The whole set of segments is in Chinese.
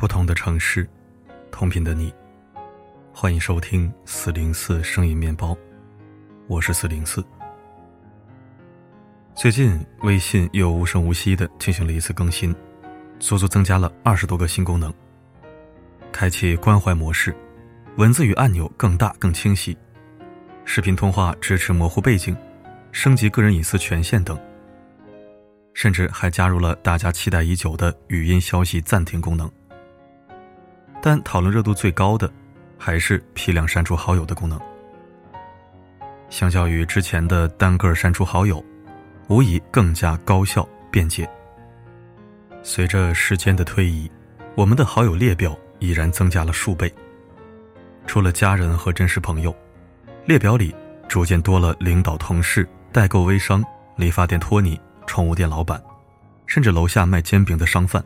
不同的城市，同频的你，欢迎收听四零四声音面包，我是四零四。最近微信又无声无息的进行了一次更新，足足增加了二十多个新功能。开启关怀模式，文字与按钮更大更清晰，视频通话支持模糊背景，升级个人隐私权限等。甚至还加入了大家期待已久的语音消息暂停功能。但讨论热度最高的，还是批量删除好友的功能。相较于之前的单个删除好友，无疑更加高效便捷。随着时间的推移，我们的好友列表已然增加了数倍。除了家人和真实朋友，列表里逐渐多了领导、同事、代购、微商、理发店托尼。宠物店老板，甚至楼下卖煎饼的商贩，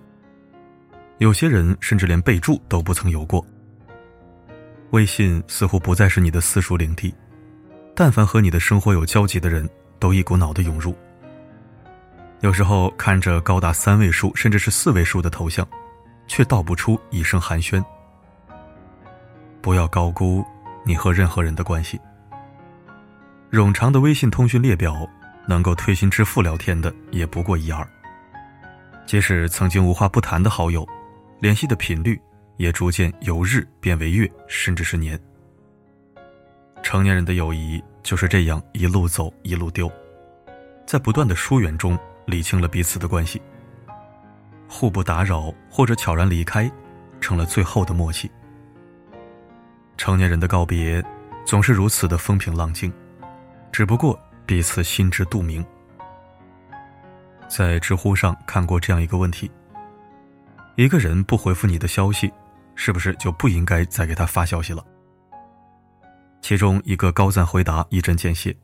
有些人甚至连备注都不曾有过。微信似乎不再是你的私属领地，但凡和你的生活有交集的人，都一股脑的涌入。有时候看着高达三位数甚至是四位数的头像，却道不出一声寒暄。不要高估你和任何人的关系。冗长的微信通讯列表。能够推心置腹聊天的也不过一二。即使曾经无话不谈的好友，联系的频率也逐渐由日变为月，甚至是年。成年人的友谊就是这样一路走一路丢，在不断的疏远中理清了彼此的关系。互不打扰或者悄然离开，成了最后的默契。成年人的告别总是如此的风平浪静，只不过。彼此心知肚明。在知乎上看过这样一个问题：一个人不回复你的消息，是不是就不应该再给他发消息了？其中一个高赞回答一针见血：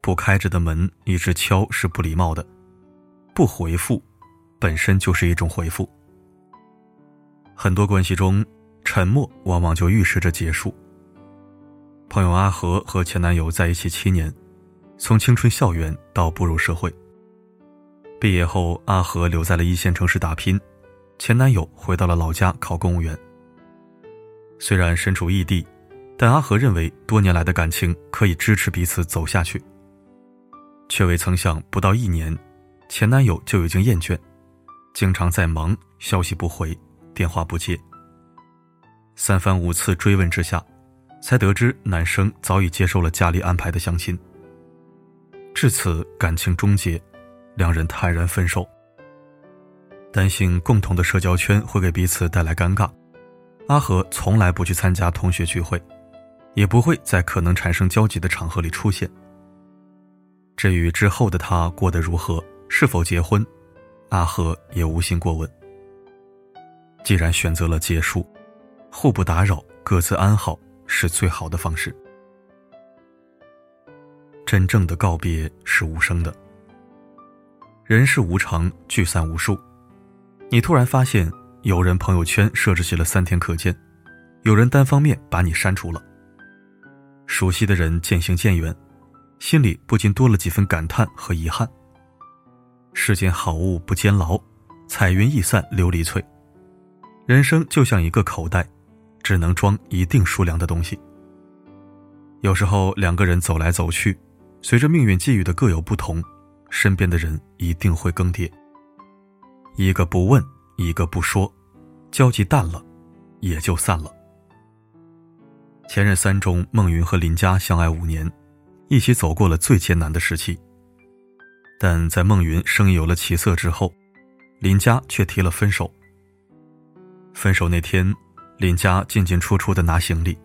不开着的门一直敲是不礼貌的，不回复本身就是一种回复。很多关系中，沉默往往就预示着结束。朋友阿和和前男友在一起七年。从青春校园到步入社会，毕业后，阿和留在了一线城市打拼，前男友回到了老家考公务员。虽然身处异地，但阿和认为多年来的感情可以支持彼此走下去。却未曾想，不到一年，前男友就已经厌倦，经常在忙，消息不回，电话不接。三番五次追问之下，才得知男生早已接受了家里安排的相亲。至此，感情终结，两人坦然分手。担心共同的社交圈会给彼此带来尴尬，阿和从来不去参加同学聚会，也不会在可能产生交集的场合里出现。至于之后的他过得如何，是否结婚，阿和也无心过问。既然选择了结束，互不打扰，各自安好，是最好的方式。真正的告别是无声的。人世无常，聚散无数。你突然发现，有人朋友圈设置起了三天可见，有人单方面把你删除了。熟悉的人渐行渐远，心里不禁多了几分感叹和遗憾。世间好物不坚牢，彩云易散琉璃脆。人生就像一个口袋，只能装一定数量的东西。有时候两个人走来走去。随着命运际遇的各有不同，身边的人一定会更迭。一个不问，一个不说，交集淡了，也就散了。前任三中，孟云和林佳相爱五年，一起走过了最艰难的时期。但在孟云生意有了起色之后，林佳却提了分手。分手那天，林佳进进出出的拿行李，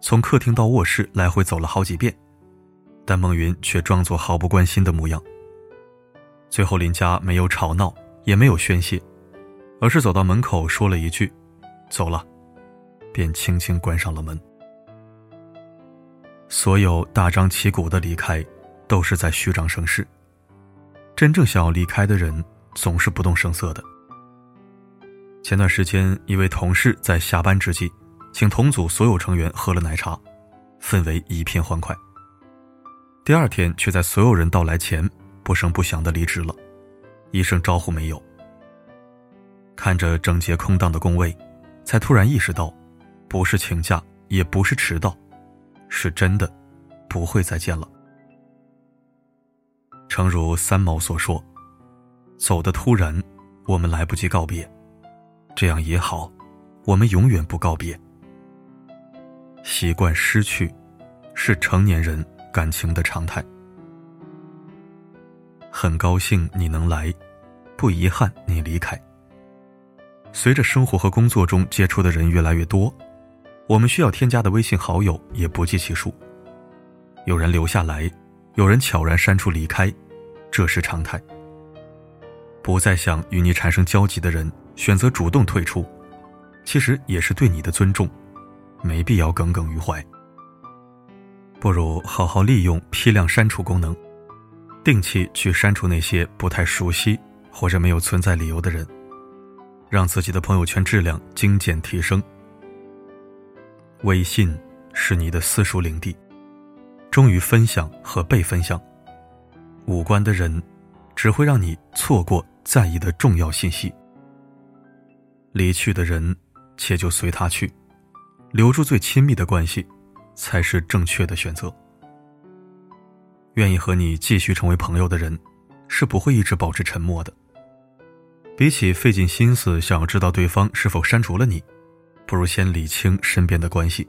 从客厅到卧室来回走了好几遍。但孟云却装作毫不关心的模样。最后，林佳没有吵闹，也没有宣泄，而是走到门口说了一句：“走了”，便轻轻关上了门。所有大张旗鼓的离开，都是在虚张声势。真正想要离开的人，总是不动声色的。前段时间，一位同事在下班之际，请同组所有成员喝了奶茶，氛围一片欢快。第二天，却在所有人到来前不声不响的离职了，一声招呼没有。看着整洁空荡的工位，才突然意识到，不是请假，也不是迟到，是真的不会再见了。诚如三毛所说：“走的突然，我们来不及告别，这样也好，我们永远不告别。”习惯失去，是成年人感情的常态。很高兴你能来，不遗憾你离开。随着生活和工作中接触的人越来越多，我们需要添加的微信好友也不计其数。有人留下来，有人悄然删除离开，这是常态。不再想与你产生交集的人选择主动退出，其实也是对你的尊重，没必要耿耿于怀。不如好好利用批量删除功能，定期去删除那些不太熟悉或者没有存在理由的人。让自己的朋友圈质量精简提升。微信是你的私属领地，忠于分享和被分享。无关的人，只会让你错过在意的重要信息。离去的人，且就随他去，留住最亲密的关系，才是正确的选择。愿意和你继续成为朋友的人，是不会一直保持沉默的。比起费尽心思想要知道对方是否删除了你，不如先理清身边的关系。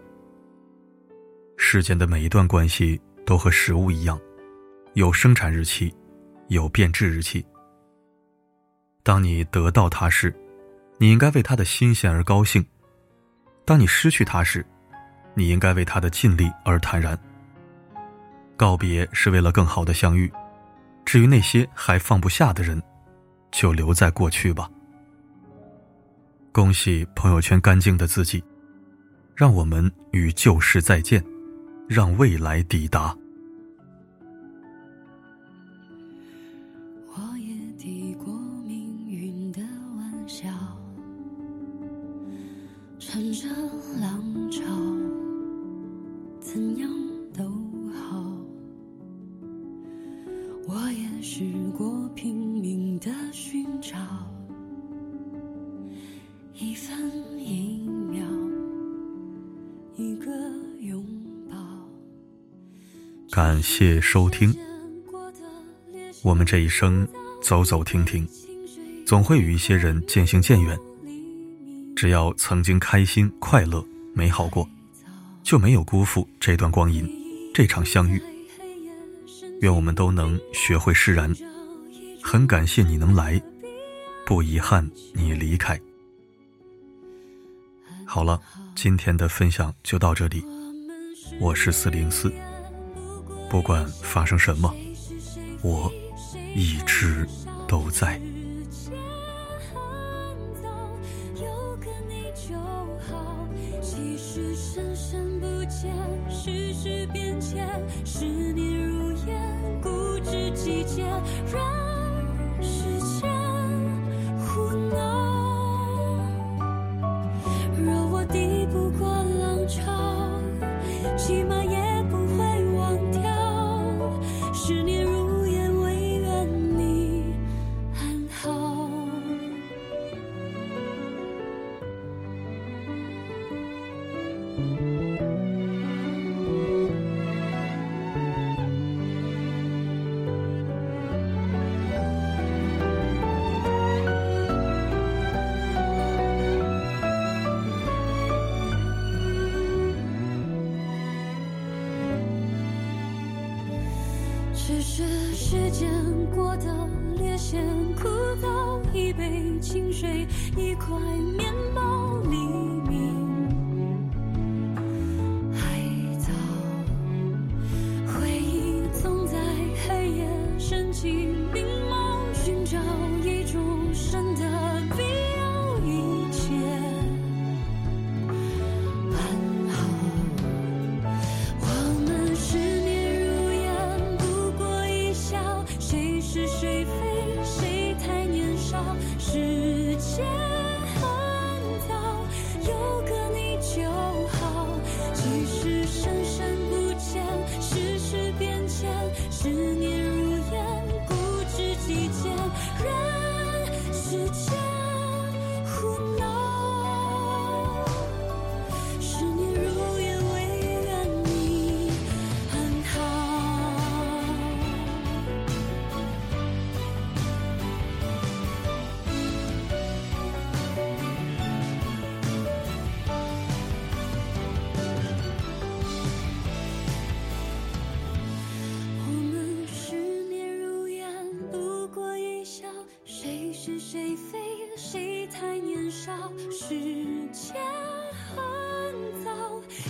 世间的每一段关系都和食物一样，有生产日期，有变质日期。当你得到它时，你应该为它的新鲜而高兴；当你失去它时，你应该为它的尽力而坦然。告别是为了更好的相遇，至于那些还放不下的人。就留在过去吧。恭喜朋友圈干净的自己，让我们与旧事再见，让未来抵达。我也抵过命运的玩笑，乘着浪一分一秒，一个拥抱。感谢收听。我们这一生走走停停，总会与一些人渐行渐远。只要曾经开心、快乐、美好过，就没有辜负这段光阴，这场相遇。愿我们都能学会释然。很感谢你能来，不遗憾你离开。好了，今天的分享就到这里。我是四零四，不管发生什么，我一直都在。十年如烟，固执己见只是时间过得略显枯燥，一杯清水，一块面包，黎明。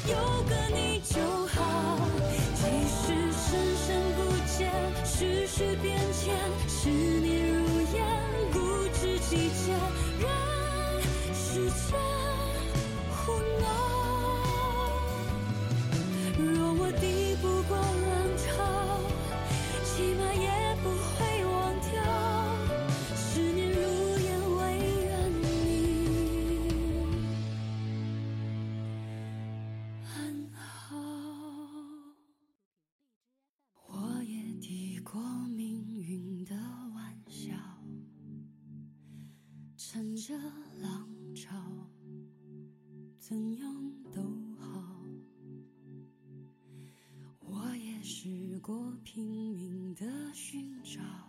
有个你乘着浪潮怎样都好。我也试过拼命的寻找。